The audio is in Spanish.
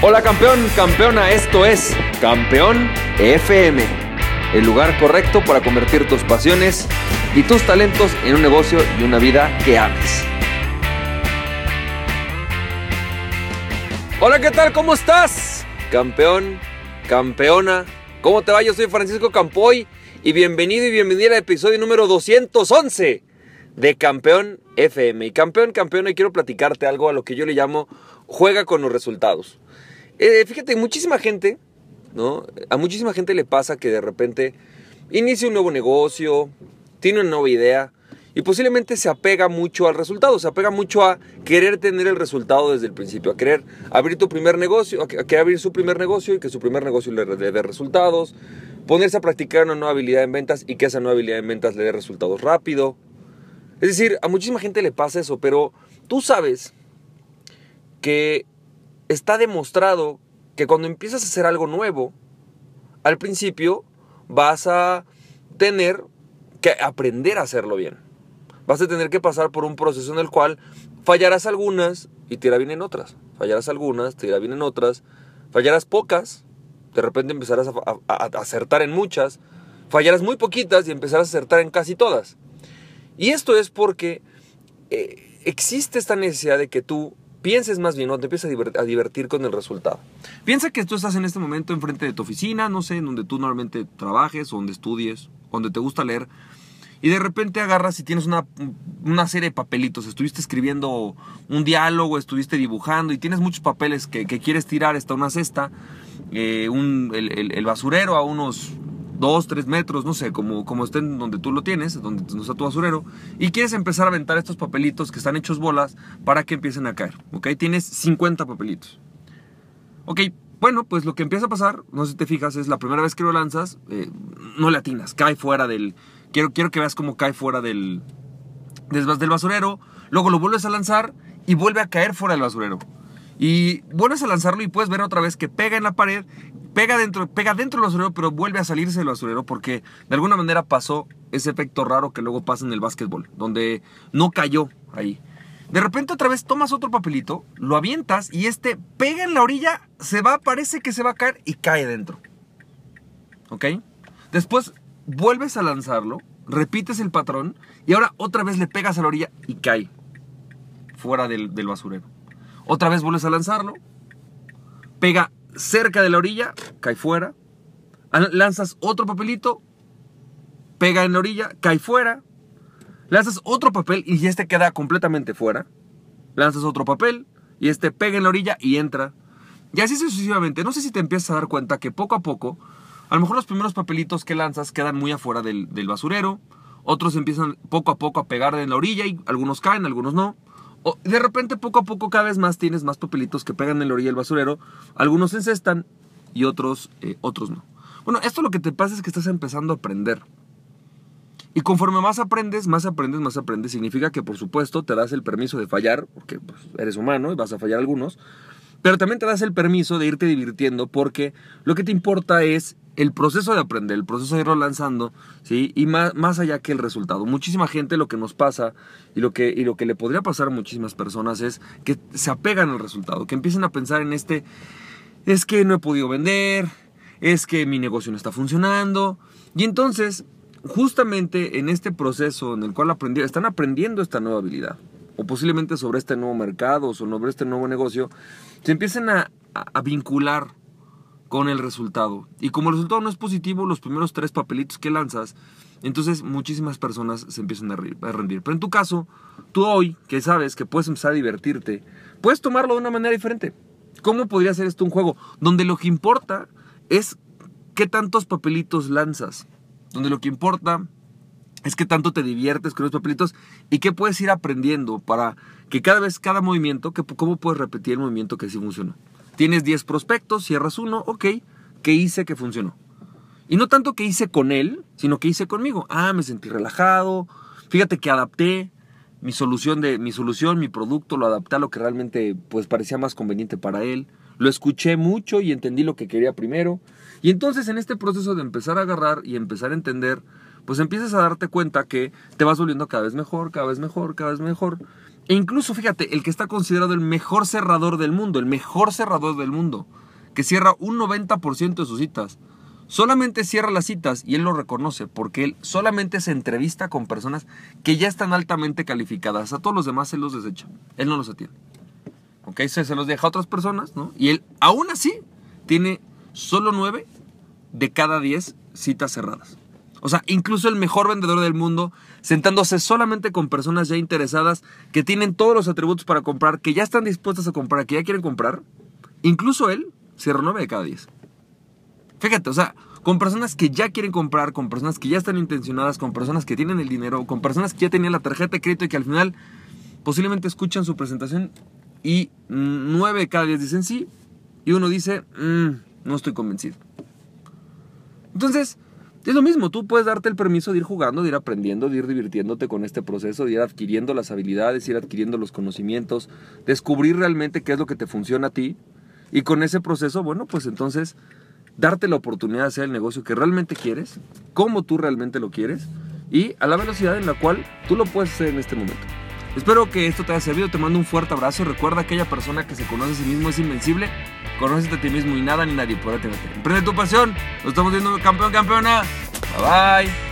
Hola campeón, campeona, esto es Campeón FM, el lugar correcto para convertir tus pasiones y tus talentos en un negocio y una vida que ames. Hola, ¿qué tal? ¿Cómo estás? Campeón, campeona, ¿cómo te va? Yo soy Francisco Campoy y bienvenido y bienvenida al episodio número 211 de Campeón FM. Y campeón, campeona, quiero platicarte algo a lo que yo le llamo juega con los resultados. Eh, fíjate, muchísima gente, ¿no? A muchísima gente le pasa que de repente inicia un nuevo negocio, tiene una nueva idea y posiblemente se apega mucho al resultado, se apega mucho a querer tener el resultado desde el principio, a querer abrir tu primer negocio, a querer abrir su primer negocio y que su primer negocio le, le dé resultados, ponerse a practicar una nueva habilidad en ventas y que esa nueva habilidad en ventas le dé resultados rápido. Es decir, a muchísima gente le pasa eso, pero tú sabes que está demostrado que cuando empiezas a hacer algo nuevo, al principio vas a tener que aprender a hacerlo bien. Vas a tener que pasar por un proceso en el cual fallarás algunas y te irá bien en otras. Fallarás algunas, te irá bien en otras. Fallarás pocas, de repente empezarás a, acertar en muchas. Fallarás muy poquitas y empezarás a acertar en casi todas. Y esto es porque eh, existe esta necesidad de que tú pienses más bien, o te empiezas a divertir, con el resultado. Piensa que tú estás en este momento enfrente de tu oficina, no sé, en donde tú normalmente trabajes, donde estudies, donde te gusta leer, y de repente agarras y tienes una, serie de papelitos, estuviste escribiendo un diálogo, estuviste dibujando, y tienes muchos papeles que, quieres tirar hasta una cesta, eh, el basurero a unos dos, tres metros, no sé, como, como estén donde tú lo tienes, donde está tu basurero, y quieres empezar a aventar estos papelitos que están hechos bolas para que empiecen a caer, ¿ok? Tienes 50 papelitos. Ok, bueno, pues lo que empieza a pasar, no sé si te fijas, es la primera vez que lo lanzas, eh, no le atinas, cae fuera del... Quiero, quiero que veas cómo cae fuera del, del, del basurero, luego lo vuelves a lanzar y vuelve a caer fuera del basurero. Y vuelves a lanzarlo y puedes ver otra vez que pega en la pared pega dentro, pega dentro del basurero, pero vuelve a salirse del basurero porque de alguna manera pasó ese efecto raro que luego pasa en el básquetbol, donde no cayó ahí. De repente otra vez tomas otro papelito, lo avientas y este pega en la orilla, se va, parece que se va a caer y cae dentro. ¿Ok? Después vuelves a lanzarlo, repites el patrón y ahora otra vez le pegas a la orilla y cae fuera del, del basurero. Otra vez vuelves a lanzarlo, pega cerca de la orilla, cae fuera. Lanzas otro papelito, pega en la orilla, cae fuera. Lanzas otro papel y este queda completamente fuera. Lanzas otro papel y este pega en la orilla y entra. Y así sucesivamente. No sé si te empiezas a dar cuenta que poco a poco, a lo mejor los primeros papelitos que lanzas quedan muy afuera del, del basurero. Otros empiezan poco a poco a pegar en la orilla y algunos caen, algunos no de repente, poco a poco, cada vez más tienes más papelitos que pegan en la orilla del basurero. Algunos se encestan y otros, eh, otros no. Bueno, esto lo que te pasa es que estás empezando a aprender. Y conforme más aprendes, más aprendes, más aprendes, significa que por supuesto te das el permiso de fallar, porque pues, eres humano y vas a fallar algunos, pero también te das el permiso de irte divirtiendo porque lo que te importa es el proceso de aprender, el proceso de irlo lanzando, ¿sí? Y más, más allá que el resultado. Muchísima gente lo que nos pasa y lo que, y lo que le podría pasar a muchísimas personas es que se apegan al resultado, que empiecen a pensar en este, es que no he podido vender, es que mi negocio no está funcionando. Y entonces, justamente en este proceso en el cual aprendieron, están aprendiendo esta nueva habilidad, posiblemente sobre este nuevo mercado, o sobre este nuevo negocio, se empiezan a, a vincular con el resultado. Y como el resultado no es positivo, los primeros tres papelitos que lanzas, entonces muchísimas personas se empiezan a rendir. Pero en tu caso, tú hoy, que sabes que puedes empezar a divertirte, puedes tomarlo de una manera diferente. ¿Cómo podría ser esto un juego? Donde lo que importa es qué tantos papelitos lanzas. Donde lo que importa es qué tanto te diviertes con los papelitos y qué puedes ir aprendiendo para que cada vez, cada movimiento, que, cómo puedes repetir el movimiento que sí funciona. Tienes 10 prospectos, cierras uno, ok, ¿qué hice que funcionó? Y no tanto que hice con él, sino que hice conmigo. Ah, me sentí relajado, fíjate que adapté mi solución, de, mi, solución mi producto, lo adapté a lo que realmente pues, parecía más conveniente para él. Lo escuché mucho y entendí lo que quería primero. Y entonces en este proceso de empezar a agarrar y empezar a entender pues empiezas a darte cuenta que te vas volviendo cada vez mejor, cada vez mejor, cada vez mejor. E incluso, fíjate, el que está considerado el mejor cerrador del mundo, el mejor cerrador del mundo, que cierra un 90% de sus citas, solamente cierra las citas y él lo reconoce porque él solamente se entrevista con personas que ya están altamente calificadas. A todos los demás él los desecha, él no los atiende. ¿Ok? Se, se los deja a otras personas, ¿no? Y él, aún así, tiene solo 9 de cada 10 citas cerradas. O sea, incluso el mejor vendedor del mundo, sentándose solamente con personas ya interesadas, que tienen todos los atributos para comprar, que ya están dispuestas a comprar, que ya quieren comprar, incluso él cierra 9 de cada 10. Fíjate, o sea, con personas que ya quieren comprar, con personas que ya están intencionadas, con personas que tienen el dinero, con personas que ya tenían la tarjeta de crédito y que al final posiblemente escuchan su presentación y 9 de cada 10 dicen sí y uno dice, mm, no estoy convencido. Entonces, es lo mismo, tú puedes darte el permiso de ir jugando, de ir aprendiendo, de ir divirtiéndote con este proceso, de ir adquiriendo las habilidades, ir adquiriendo los conocimientos, descubrir realmente qué es lo que te funciona a ti. Y con ese proceso, bueno, pues entonces darte la oportunidad de hacer el negocio que realmente quieres, como tú realmente lo quieres y a la velocidad en la cual tú lo puedes hacer en este momento. Espero que esto te haya servido, te mando un fuerte abrazo. Recuerda aquella persona que se conoce a sí mismo es invencible. Conócete a ti mismo y nada ni nadie podrá tenerte. Emprende tu pasión. Nos estamos viendo campeón, campeona. Bye bye.